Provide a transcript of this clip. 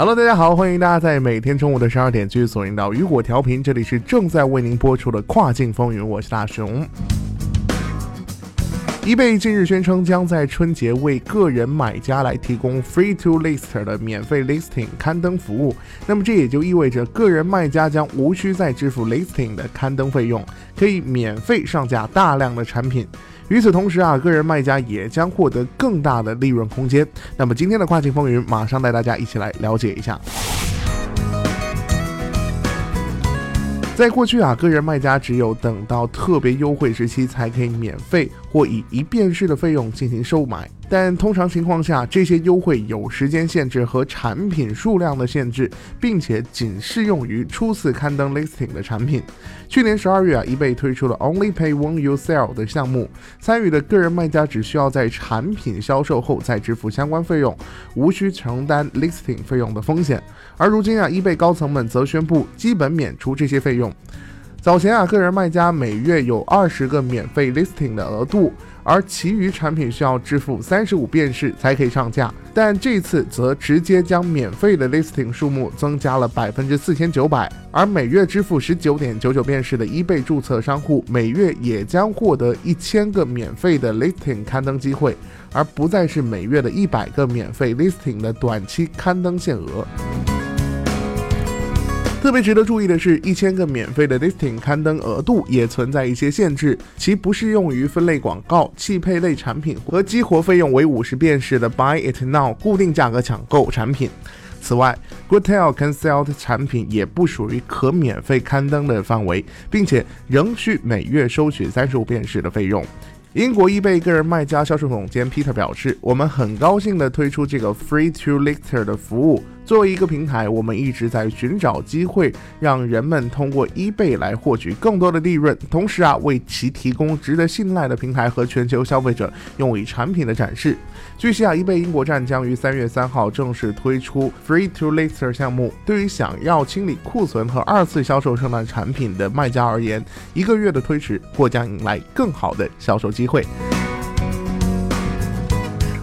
Hello，大家好，欢迎大家在每天中午的十二点继续锁定到雨果调频，这里是正在为您播出的跨境风云，我是大熊。易贝近日宣称将在春节为个人买家来提供 free to list 的免费 listing 刊登服务，那么这也就意味着个人卖家将无需再支付 listing 的刊登费用，可以免费上架大量的产品。与此同时啊，个人卖家也将获得更大的利润空间。那么今天的跨境风云，马上带大家一起来了解一下。在过去啊，个人卖家只有等到特别优惠时期才可以免费或以一便式的费用进行售买。但通常情况下，这些优惠有时间限制和产品数量的限制，并且仅适用于初次刊登 listing 的产品。去年十二月啊，易贝推出了 Only Pay When You Sell 的项目，参与的个人卖家只需要在产品销售后再支付相关费用，无需承担 listing 费用的风险。而如今啊，易贝高层们则宣布基本免除这些费用。早前啊，个人卖家每月有二十个免费 listing 的额度，而其余产品需要支付三十五便士才可以上架。但这次则直接将免费的 listing 数目增加了百分之四千九百，而每月支付十九点九九便士的 eBay 注册商户，每月也将获得一千个免费的 listing 刊登机会，而不再是每月的一百个免费 listing 的短期刊登限额。特别值得注意的是，一千个免费的 listing 刊登额度也存在一些限制，其不适用于分类广告、汽配类产品和激活费用为五十便士的 Buy It Now 固定价格抢购产品。此外，Goodtail Consult 产品也不属于可免费刊登的范围，并且仍需每月收取三十五便士的费用。英国易贝个人卖家销售总监 Peter 表示：“我们很高兴地推出这个 Free to Lister 的服务。”作为一个平台，我们一直在寻找机会，让人们通过 eBay 来获取更多的利润，同时啊，为其提供值得信赖的平台和全球消费者用于产品的展示。据悉啊，eBay 英国站将于三月三号正式推出 Free to Lister 项目。对于想要清理库存和二次销售圣诞产品的卖家而言，一个月的推迟或将迎来更好的销售机会。